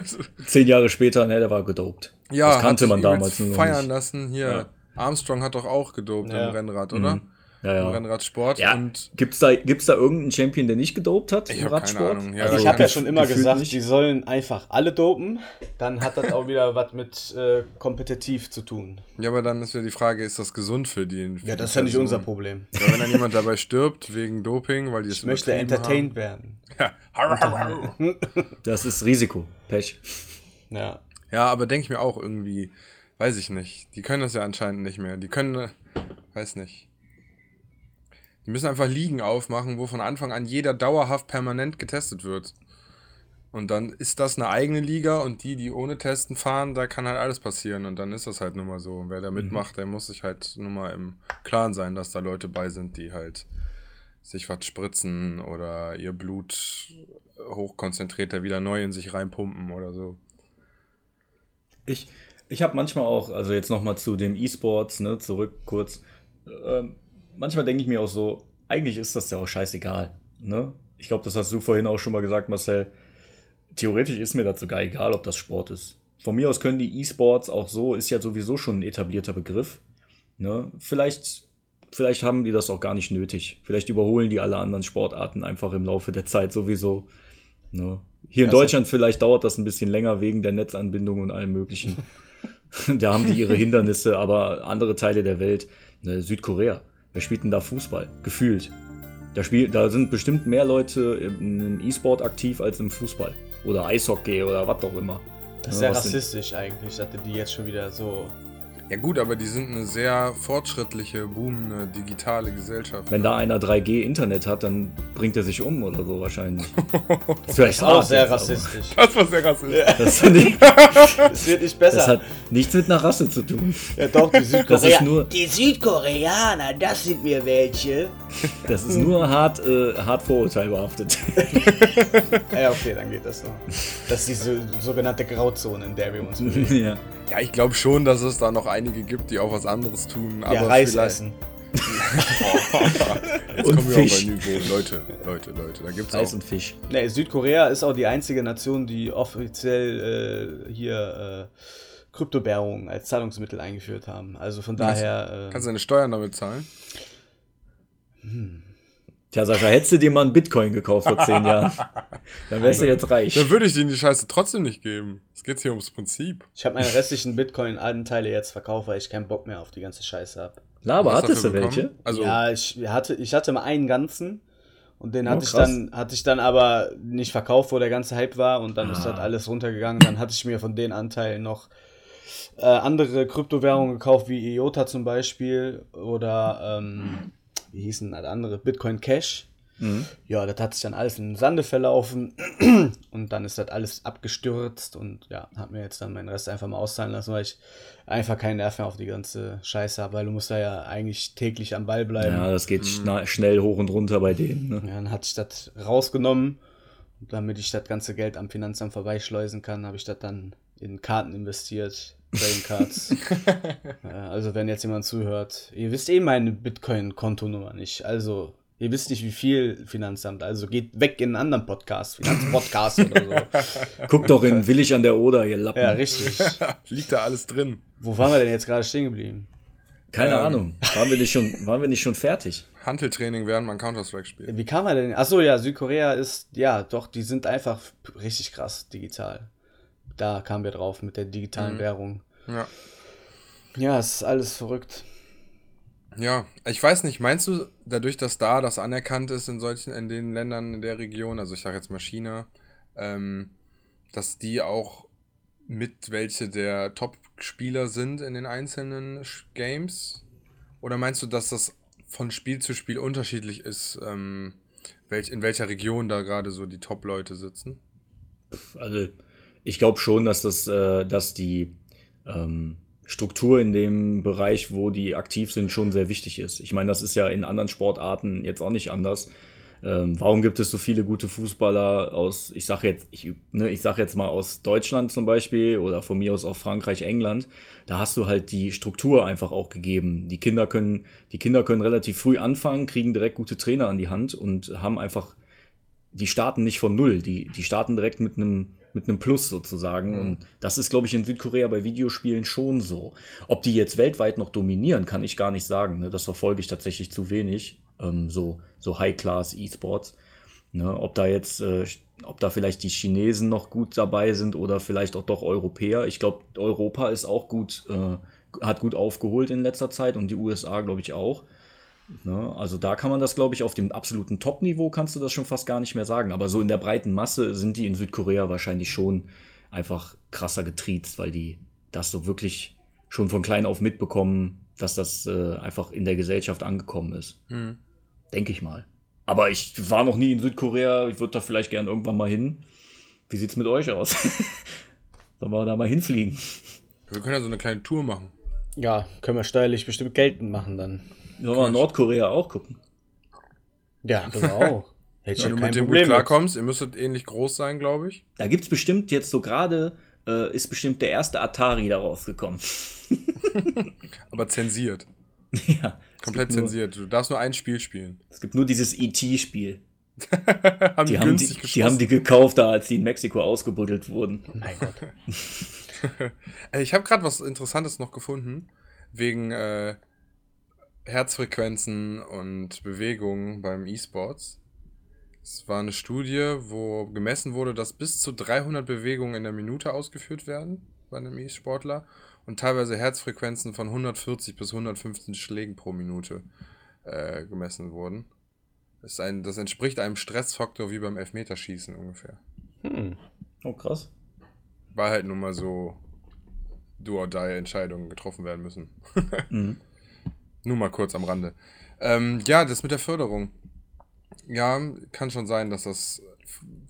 Zehn Jahre später, ne, der war gedopt. Ja, das kannte hat man damals nur noch feiern nicht. lassen. Hier, Ja. Armstrong hat doch auch gedopt Ja. im Rennrad, oder? Mhm. Ja, ja. Rennradsport. Ja, Und gibt's da, gibt's da irgendeinen Champion, der nicht gedopt hat Ich im Radsport? Ahnung. Ja, Also ich habe ja schon immer gesagt, nicht. die sollen einfach alle dopen. Dann hat das auch wieder was mit äh, kompetitiv zu tun. ja, aber dann ist ja die Frage, ist das gesund für die? Für Ja, das ist ja nicht unser Problem. Ja, wenn dann jemand dabei stirbt wegen Doping, weil die es Ich möchte entertained werden. haben. Ja. Hau, hau. Das ist Risiko. Pech. Ja. Ja, aber denke ich mir auch irgendwie, weiß ich nicht. Die können das ja anscheinend nicht mehr. Die können, äh, weiß nicht. Die müssen einfach Ligen aufmachen, wo von Anfang an jeder dauerhaft permanent getestet wird. Und dann ist das eine eigene Liga und die, die ohne Testen fahren, da kann halt alles passieren. Und dann ist das halt nun mal so. Und wer da mitmacht, der muss sich halt nur mal im Klaren sein, dass da Leute bei sind, die halt sich was spritzen oder ihr Blut hochkonzentrierter wieder neu in sich reinpumpen oder so. Ich, ich habe manchmal auch, also jetzt nochmal zu dem E-Sports, ne, zurück kurz. Ähm, manchmal denke ich mir auch so, eigentlich ist das ja auch scheißegal. Ne? Ich glaube, das hast du vorhin auch schon mal gesagt, Marcel. Theoretisch ist mir das sogar egal, ob das Sport ist. Von mir aus können die E-Sports auch so, ist ja sowieso schon ein etablierter Begriff. Ne? Vielleicht, vielleicht haben die das auch gar nicht nötig. Vielleicht überholen die alle anderen Sportarten einfach im Laufe der Zeit sowieso. Ne? Hier in Das- Deutschland vielleicht dauert das ein bisschen länger wegen der Netzanbindung und allem möglichen. da haben die ihre Hindernisse, aber andere Teile der Welt, ne, Südkorea, wer spielt denn da Fußball? Gefühlt. Da, spiel, da sind bestimmt mehr Leute im E-Sport aktiv als im Fußball. Oder Eishockey oder was auch immer. Das ist Ja, was denn? rassistisch eigentlich, dass die jetzt schon wieder so. Ja gut, aber die sind eine sehr fortschrittliche, boomende, digitale Gesellschaft. Wenn da einer 3G-Internet hat, dann bringt er sich um oder so wahrscheinlich. Das wäre echt Auch sehr jetzt, aber rassistisch. Das war sehr rassistisch. Das, hat nicht- Es wird nicht das besser. hat nichts mit einer Rasse zu tun. ja doch, die Das Südkorea. ist nur, Die Südkoreaner, das sind mir welche. das ist nur hart, äh, hart vorurteilbehaftet. Ja, okay, dann geht das noch. Das ist diese sogenannte Grauzone, in der wir uns bewegen. ja. Ja, ich glaube schon, dass es da noch einige gibt, die auch was anderes tun. Aber Ja, Reis vielleicht- essen. Jetzt Und kommen wir Fisch. auf ein Niveau. Leute, Leute, Leute, da gibt's Reis auch. und Fisch. Nee, Südkorea ist auch die einzige Nation, die offiziell äh, hier äh, Kryptowährungen als Zahlungsmittel eingeführt haben. Also von daher. Äh, Kannst du deine Steuern damit zahlen? Tja, Sascha, hättest du dir mal einen Bitcoin gekauft vor zehn Jahren, dann wärst du jetzt reich. Dann würde ich denen die Scheiße trotzdem nicht geben. Es geht hier ums Prinzip. ich habe meine restlichen Bitcoin-Anteile jetzt verkauft, weil ich keinen Bock mehr auf die ganze Scheiße habe. Laber, Was hattest du welche? Also, Ja, ich hatte, ich hatte mal einen ganzen und den Oh, hatte ich krass. dann, hatte ich dann aber nicht verkauft, wo der ganze Hype war und dann ist Ah. das alles runtergegangen. Dann hatte ich mir von den Anteilen noch äh, andere Kryptowährungen gekauft, wie IOTA zum Beispiel oder ähm, wie hießen das andere? Bitcoin Cash. Ja, das hat sich dann alles in den Sande verlaufen und dann ist das alles abgestürzt und ja, hab mir jetzt dann meinen Rest einfach mal auszahlen lassen, weil ich einfach keinen Nerv mehr auf die ganze Scheiße habe, weil du musst da ja eigentlich täglich am Ball bleiben. Ja, das geht schna- schnell hoch und runter bei denen. Ne? Ja, dann hatte ich das rausgenommen, damit ich das ganze Geld am Finanzamt vorbeischleusen kann, habe ich das dann in Karten investiert, Trading Cards. ja, also wenn jetzt jemand zuhört, ihr wisst eh meine Bitcoin-Kontonummer nicht, also ihr wisst nicht, wie viel Finanzamt, also geht weg in einen anderen Podcast, Finanzpodcast oder so. Guck doch in Willig an der Oder, ihr Lappen. Ja, richtig. Liegt da alles drin. Wo waren wir denn jetzt gerade stehen geblieben? Keine Ähm. Ahnung. Waren wir, nicht schon, waren wir nicht schon fertig? Hanteltraining, während man Counter-Strike spielt. Wie kam man denn? Achso, ja, Südkorea ist, ja, doch, die sind einfach richtig krass digital. Da kamen wir drauf mit der digitalen Mhm. Währung. Ja. Ja, es ist alles verrückt. Ja, ich weiß nicht, meinst du, dadurch, dass da das anerkannt ist in solchen, in den Ländern in der Region, also ich sage jetzt mal China, ähm, dass die auch mit welche der Top-Spieler sind in den einzelnen Games? Oder meinst du, dass das von Spiel zu Spiel unterschiedlich ist, ähm, welch, in welcher Region da gerade so die Top-Leute sitzen? Also, ich glaube schon, dass das, äh, dass die ähm, Struktur in dem Bereich, wo die aktiv sind, schon sehr wichtig ist. Ich meine, das ist ja in anderen Sportarten jetzt auch nicht anders. Ähm, warum gibt es so viele gute Fußballer aus, ich sage jetzt, ich, ne, ich sag jetzt mal aus Deutschland zum Beispiel oder von mir aus auch Frankreich, England. Da hast du halt die Struktur einfach auch gegeben. Die Kinder können, die Kinder können relativ früh anfangen, kriegen direkt gute Trainer an die Hand und haben einfach die starten nicht von null, die, die starten direkt mit einem mit einem Plus sozusagen. Und das ist, glaube ich, in Südkorea bei Videospielen schon so. Ob die jetzt weltweit noch dominieren, kann ich gar nicht sagen. Ne? Das verfolge ich tatsächlich zu wenig. Ähm, so so High-Class E-Sports. Ne? Ob da jetzt, äh, ob da vielleicht die Chinesen noch gut dabei sind oder vielleicht auch doch Europäer. Ich glaube, Europa ist auch gut, äh, hat gut aufgeholt in letzter Zeit und die USA, glaube ich, auch. Ne? Also da kann man das, glaube ich, auf dem absoluten Top-Niveau kannst du das schon fast gar nicht mehr sagen. Aber so in der breiten Masse sind die in Südkorea wahrscheinlich schon einfach krasser getriezt, weil die das so wirklich schon von klein auf mitbekommen, dass das äh, einfach in der Gesellschaft angekommen ist. Hm. Denke ich mal. Aber ich war noch nie in Südkorea. Ich würde da vielleicht gern irgendwann mal hin. Wie sieht's mit euch aus? Sollen wir da mal hinfliegen? Wir können ja so eine kleine Tour machen. Ja, können wir steuerlich bestimmt geltend machen dann. Sollen wir Nordkorea auch gucken? Ja, das auch. Hätte ich Wenn ja du kein mit dem gut Problem mit. klarkommst, ihr müsstet ähnlich groß sein, glaube ich. Da gibt's bestimmt jetzt so gerade, äh, ist bestimmt der erste Atari da rausgekommen. Aber zensiert. ja. es Komplett gibt nur, zensiert. Du darfst nur ein Spiel spielen. Es gibt nur dieses E.T.-Spiel. haben Die, haben die, die haben die gekauft, da als die in Mexiko ausgebuddelt wurden. Mein Gott. Ey, Ich habe gerade was Interessantes noch gefunden. Wegen äh, Herzfrequenzen und Bewegungen beim E-Sports. Es war eine Studie, wo gemessen wurde, dass bis zu 300 Bewegungen in der Minute ausgeführt werden bei einem E-Sportler und teilweise Herzfrequenzen von 140 bis 115 Schlägen pro Minute äh, gemessen wurden. Das, ist ein, das entspricht einem Stressfaktor wie beim Elfmeterschießen ungefähr. Hm. Oh, krass. Weil halt nun mal so Do-or-Die-Entscheidungen getroffen werden müssen. Mhm. Nur mal kurz am Rande. Ähm, ja, das mit der Förderung. Ja, kann schon sein, dass das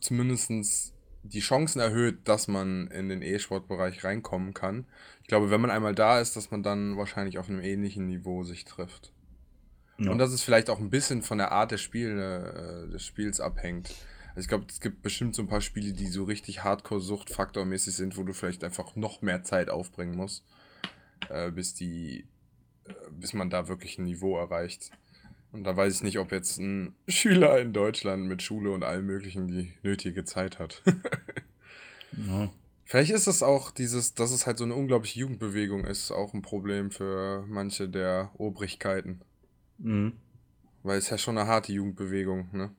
zumindest die Chancen erhöht, dass man in den E-Sport-Bereich reinkommen kann. Ich glaube, wenn man einmal da ist, dass man dann wahrscheinlich auf einem ähnlichen Niveau sich trifft. Ja. Und dass es vielleicht auch ein bisschen von der Art des, Spiel, äh, des Spiels abhängt. Also ich glaube, es gibt bestimmt so ein paar Spiele, die so richtig Hardcore-Sucht-Faktor-mäßig sind, wo du vielleicht einfach noch mehr Zeit aufbringen musst, äh, bis die, bis man da wirklich ein Niveau erreicht. Und da weiß ich nicht, ob jetzt ein Schüler in Deutschland mit Schule und allem möglichen die nötige Zeit hat. Ja. Vielleicht ist es auch dieses, dass es halt so eine unglaubliche Jugendbewegung ist, auch ein Problem für manche der Obrigkeiten. Mhm. Weil es ja schon eine harte Jugendbewegung, ne?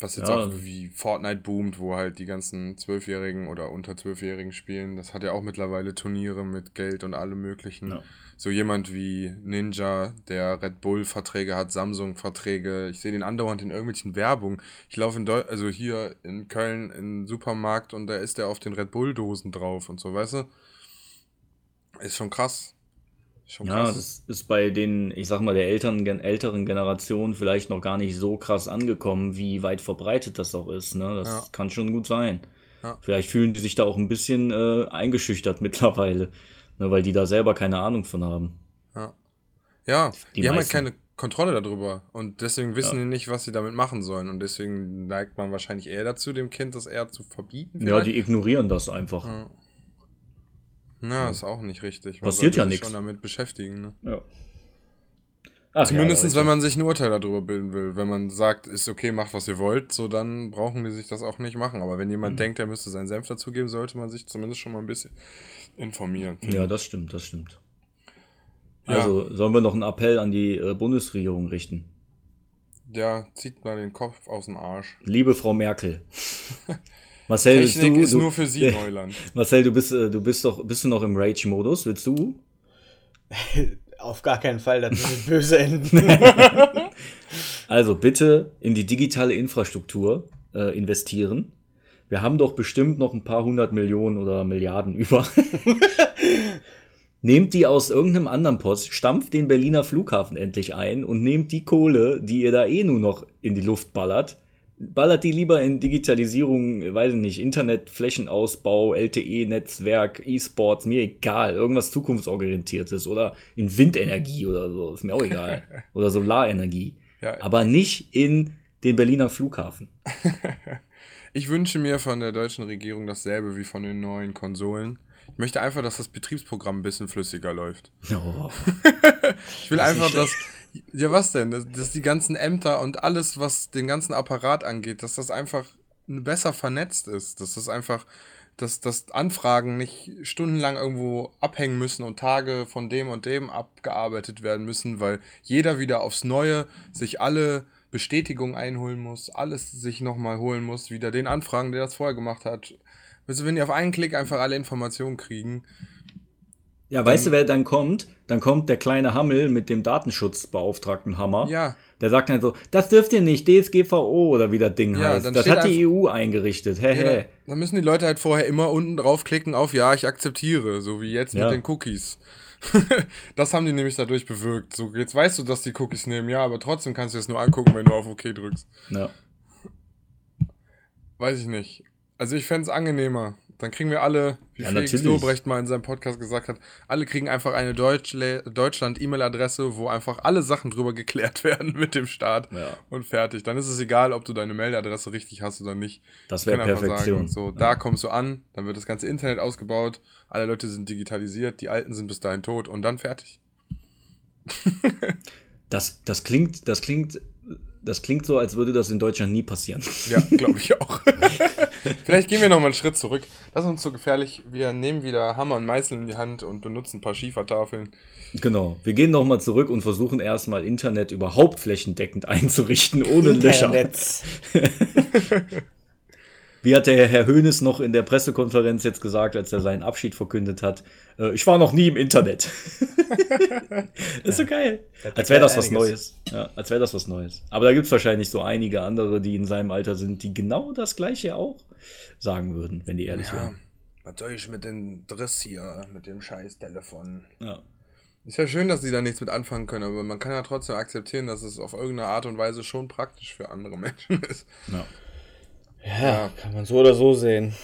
Was jetzt Ja, auch wie Fortnite boomt, wo halt die ganzen Zwölfjährigen oder unter Zwölfjährigen spielen. Das hat ja auch mittlerweile Turniere mit Geld und allem möglichen. Ja. So jemand wie Ninja, der Red Bull Verträge hat, Samsung Verträge. Ich sehe den andauernd in irgendwelchen Werbungen. Ich laufe in Deu also hier in Köln in den Supermarkt und da ist der auf den Red Bull Dosen drauf und so, weißt du? Ist schon krass. Schon Ja, krass. das ist bei den, ich sag mal, der älteren, älteren Generation vielleicht noch gar nicht so krass angekommen, wie weit verbreitet das auch ist. Ne? Das Ja. kann schon gut sein. Ja. Vielleicht fühlen die sich da auch ein bisschen äh, eingeschüchtert mittlerweile, ne? weil die da selber keine Ahnung von haben. Ja, ja die, Die haben halt keine Kontrolle darüber und deswegen wissen Ja. die nicht, was sie damit machen sollen und deswegen neigt man wahrscheinlich eher dazu, dem Kind das eher zu verbieten. Ja, vielleicht. die ignorieren das einfach. Ja. Na, ist auch nicht richtig. Man Passiert ja sich nix. schon damit beschäftigen. Ne? Ja. Ach, Zumindest ja, wenn man sich ein Urteil darüber bilden will. Wenn man sagt, ist okay, macht was ihr wollt, so dann brauchen die sich das auch nicht machen. Aber wenn jemand Mhm. denkt, er müsste seinen Senf dazugeben, sollte man sich zumindest schon mal ein bisschen informieren. Ja, das stimmt, das stimmt. Ja. Also sollen wir noch einen Appell an die äh, Bundesregierung richten. Ja, zieht mal den Kopf aus dem Arsch. Liebe Frau Merkel. Marcel, Technik du, ist du, nur für sie Neuland. Marcel, du bist, äh, du bist doch, bist du noch im Rage-Modus? Willst du? Auf gar keinen Fall, das wird böse enden. Also bitte in die digitale Infrastruktur äh, investieren. Wir haben doch bestimmt noch ein paar hundert Millionen oder Milliarden über. nehmt die aus irgendeinem anderen Post, stampft den Berliner Flughafen endlich ein und nehmt die Kohle, die ihr da eh nur noch in die Luft ballert, ballert die lieber in Digitalisierung, weiß ich nicht, Internet, Flächenausbau, LTE-Netzwerk, E-Sports, mir egal, irgendwas zukunftsorientiertes oder in Windenergie oder so, ist mir auch egal. oder Solarenergie. Ja, Aber nicht in den Berliner Flughafen. Ich wünsche mir von der deutschen Regierung dasselbe wie von den neuen Konsolen. Ich möchte einfach, dass das Betriebsprogramm ein bisschen flüssiger läuft. Oh, Ich will Das einfach, dass. Ja, was denn? Dass, dass die ganzen Ämter und alles, was den ganzen Apparat angeht, dass das einfach besser vernetzt ist. Dass das einfach. Dass, dass Anfragen nicht stundenlang irgendwo abhängen müssen und Tage von dem und dem abgearbeitet werden müssen, weil jeder wieder aufs Neue sich alle Bestätigungen einholen muss, alles sich nochmal holen muss, wieder den Anfragen, der das vorher gemacht hat. Also wenn die auf einen Klick einfach alle Informationen kriegen, Ja, weißt du, wer dann kommt? Dann kommt der kleine Hammel mit dem Datenschutzbeauftragten Hammer. ja, Der sagt dann so, das dürft ihr nicht, DSGVO oder wie das Ding Ja, heißt. Das hat die EU eingerichtet. Hä, Ja, da, dann müssen die Leute halt vorher immer unten draufklicken auf Ja, ich akzeptiere, so wie jetzt Ja. mit den Cookies. das haben die nämlich dadurch bewirkt. So, jetzt weißt du, dass die Cookies nehmen, ja, aber trotzdem kannst du es nur angucken, wenn du auf OK drückst. Ja. Weiß ich nicht. Also ich fände es angenehmer. Dann kriegen wir alle, wie Ja, Felix. Lobrecht mal in seinem Podcast gesagt hat, alle kriegen einfach eine Deutschland-E-Mail-Adresse, wo einfach alle Sachen drüber geklärt werden mit dem Staat Ja. und fertig. Dann ist es egal, ob du deine Meldeadresse richtig hast oder nicht. Das wäre Perfektion. Sagen, so, da kommst du an, dann wird das ganze Internet ausgebaut, alle Leute sind digitalisiert, die Alten sind bis dahin tot und dann fertig. Das, das klingt, das klingt, das klingt so, als würde das in Deutschland nie passieren. Ja, glaube ich auch. Vielleicht gehen wir noch mal einen Schritt zurück. Das ist uns zu gefährlich. Wir nehmen wieder Hammer und Meißel in die Hand und benutzen ein paar Schiefertafeln. Genau. Wir gehen nochmal zurück und versuchen erstmal Internet überhaupt flächendeckend einzurichten, ohne Löcher. Wie hat der Herr Höhnes noch in der Pressekonferenz jetzt gesagt, als er seinen Abschied verkündet hat? Äh, ich war noch nie im Internet. ist so geil. Als wäre das was einiges. Neues. Ja, als wäre das was Neues. Aber da gibt es wahrscheinlich so einige andere, die in seinem Alter sind, die genau das Gleiche auch sagen würden, wenn die ehrlich Ja, wären. was soll ich mit dem Driss hier, mit dem scheiß Telefon? Ja. Ist ja schön, dass sie da nichts mit anfangen können, aber man kann ja trotzdem akzeptieren, dass es auf irgendeine Art und Weise schon praktisch für andere Menschen ist. Ja. Ja, kann man so oder so sehen.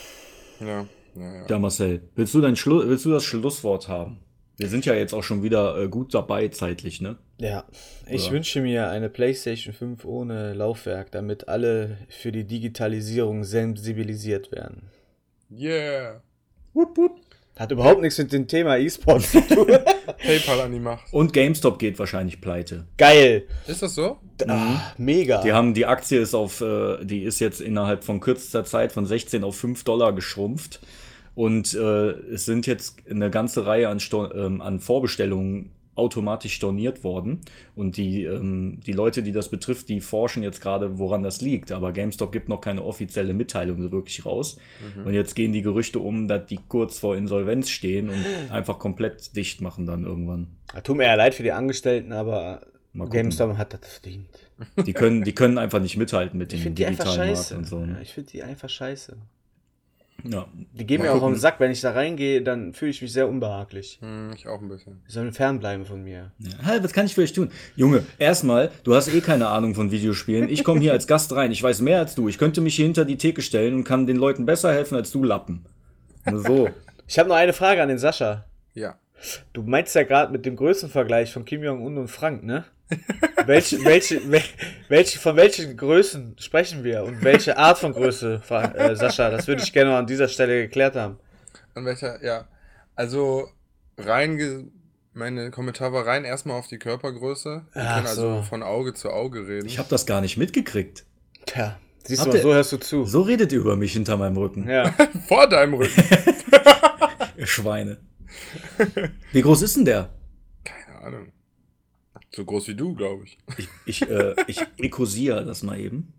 Ja, ja, ja. ja, Marcel, willst du, dein Schlu willst du das Schlusswort haben? Wir sind ja jetzt auch schon wieder äh, gut dabei zeitlich, ne? Ja, ich Ja. wünsche mir eine PlayStation 5 ohne Laufwerk, damit alle für die Digitalisierung sensibilisiert werden. Yeah. Hat überhaupt nichts mit dem Thema E-Sport zu tun. PayPal an die Macht. Und GameStop geht wahrscheinlich pleite. Geil. Ist das so? Ah, mega. Die haben, die Aktie ist auf, äh, die ist jetzt innerhalb von kürzester Zeit von 16 auf 5 Dollar geschrumpft. Und äh, es sind jetzt eine ganze Reihe an, Sto ähm, an Vorbestellungen automatisch storniert worden. Und die, ähm, die Leute, die das betrifft, die forschen jetzt gerade, woran das liegt. Aber GameStop gibt noch keine offizielle Mitteilung wirklich raus. Und jetzt gehen die Gerüchte um, dass die kurz vor Insolvenz stehen und einfach komplett dicht machen dann irgendwann. Ja, Tut mir ja leid für die Angestellten, aber. GameStop hat das verdient. Die können, die können einfach nicht mithalten mit dem digitalen Markt und so. Ja, Ne? ich finde die einfach scheiße. Ja. Die gehen mir auch auf den Sack. Wenn ich da reingehe, dann fühle ich mich sehr unbehaglich. Hm, ich auch ein bisschen. Die sollen fernbleiben von mir. Ja, Halt, was kann ich für euch tun? Junge, erstmal, du hast eh keine Ahnung von Videospielen. Ich komme hier als Gast rein. Ich weiß mehr als du. Ich könnte mich hier hinter die Theke stellen und kann den Leuten besser helfen als du Lappen. Nur so. Ich habe noch eine Frage an den Sascha. Ja. Du meinst ja gerade mit dem Größenvergleich von Kim Jong-un und Frank, ne? Welche, welche, wel- welche, von welchen Größen sprechen wir und welche Art von Größe, äh, Sascha? Das würde ich gerne an dieser Stelle geklärt haben. An welcher, ja. Also, rein, meine Kommentar war rein erstmal auf die Körpergröße. Wir Ach können also so. von Auge zu Auge reden. Ich habe das gar nicht mitgekriegt. Tja, siehst Habt du mal, so hörst du zu. So redet ihr über mich hinter meinem Rücken. Ja. Vor deinem Rücken. Schweine. Wie groß ist denn der? Keine Ahnung. So groß wie du, glaube ich. Ich, ich, äh, ich ekosiere das mal eben.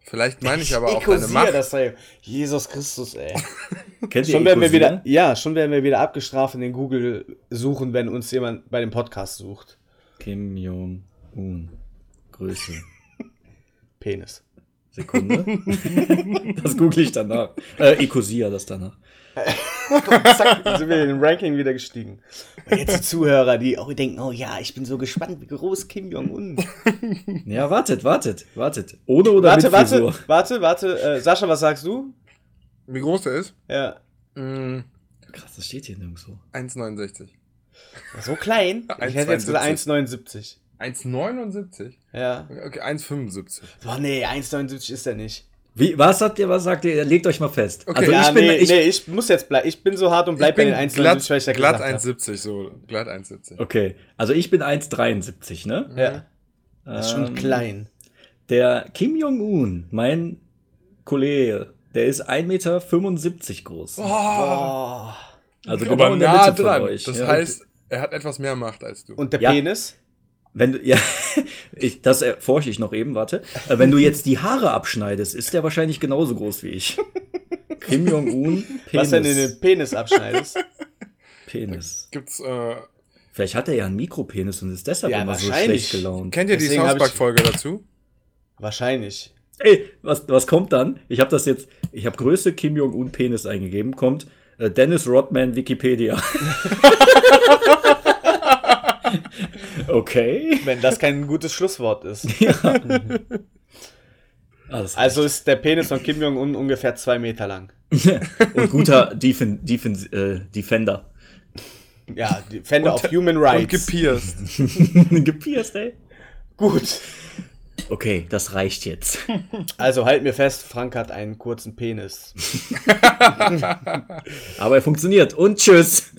Vielleicht meine ich aber auch deine Macht. das sei. Jesus Christus, ey. Kennt Schon ihr werden wir wieder, ja, schon werden wir wieder abgestraft in den Google suchen, wenn uns jemand bei dem Podcast sucht. Kim Jong-un. Größe. Penis. Sekunde. das google ich danach. Äh, ekosiere das danach. Zack, sind wir in den Ranking wieder gestiegen. Und jetzt die Zuhörer, die auch denken, oh ja, ich bin so gespannt, wie groß Kim Jong-un. Ja, wartet, wartet, wartet. Ohne oder Warte, mit warte, Frisur? warte, warte. Äh, Sascha, was sagst du? Wie groß der ist? Ja. Mm, Krass, das steht hier nirgendwo. 1,69. So klein? Ich hätte jetzt gesagt 1,79. 1,79? Ja. Okay, 1,75. Boah, nee, 1,79 ist er nicht. Wie, was habt ihr, was sagt ihr? Legt euch mal fest. Okay. Also ja, ich bin, nee, ich, nee, ich muss jetzt bleiben. Ich bin so hart und bleib bei den 1,79, glatt, weil ich ja glatt gesagt habe. 1,70, so. Glatt 1,70. okay, also ich bin 1,73, ne? Ja. Das ist schon Ähm, klein. Der Kim Jong-un, mein Kollege, der ist 1,75 Meter groß. Boah. Also aber genau nah dran. Das ja. heißt, er hat etwas mehr Macht als du. Und der Ja. Penis? Wenn du, ja, ich, das erforsche ich noch eben, warte. Äh, Wenn du jetzt die Haare abschneidest, ist der wahrscheinlich genauso groß wie ich. Kim Jong-un, Penis. Was wenn du den Penis abschneidest? Penis. Gibt's, äh, Vielleicht hat er ja einen Mikropenis und ist deshalb Ja, immer so schlecht gelaunt. kennt ihr die Park-Folge dazu? Wahrscheinlich. Ey, was, was kommt dann? Ich habe das jetzt, ich habe Größe Kim Jong-un Penis eingegeben, kommt äh, Dennis Rodman Wikipedia. okay. Wenn das kein gutes Schlusswort ist. Alles Also ist der Penis von Kim Jong-un ungefähr zwei Meter lang. und guter Defen, Defen, äh, Defender. Ja, Defender Und- of Human Und Rights. gepierst. Gepierst, ey. Gut. Okay, das reicht jetzt. Also halt mir fest, Frank hat einen kurzen Penis. Aber er funktioniert. Und tschüss.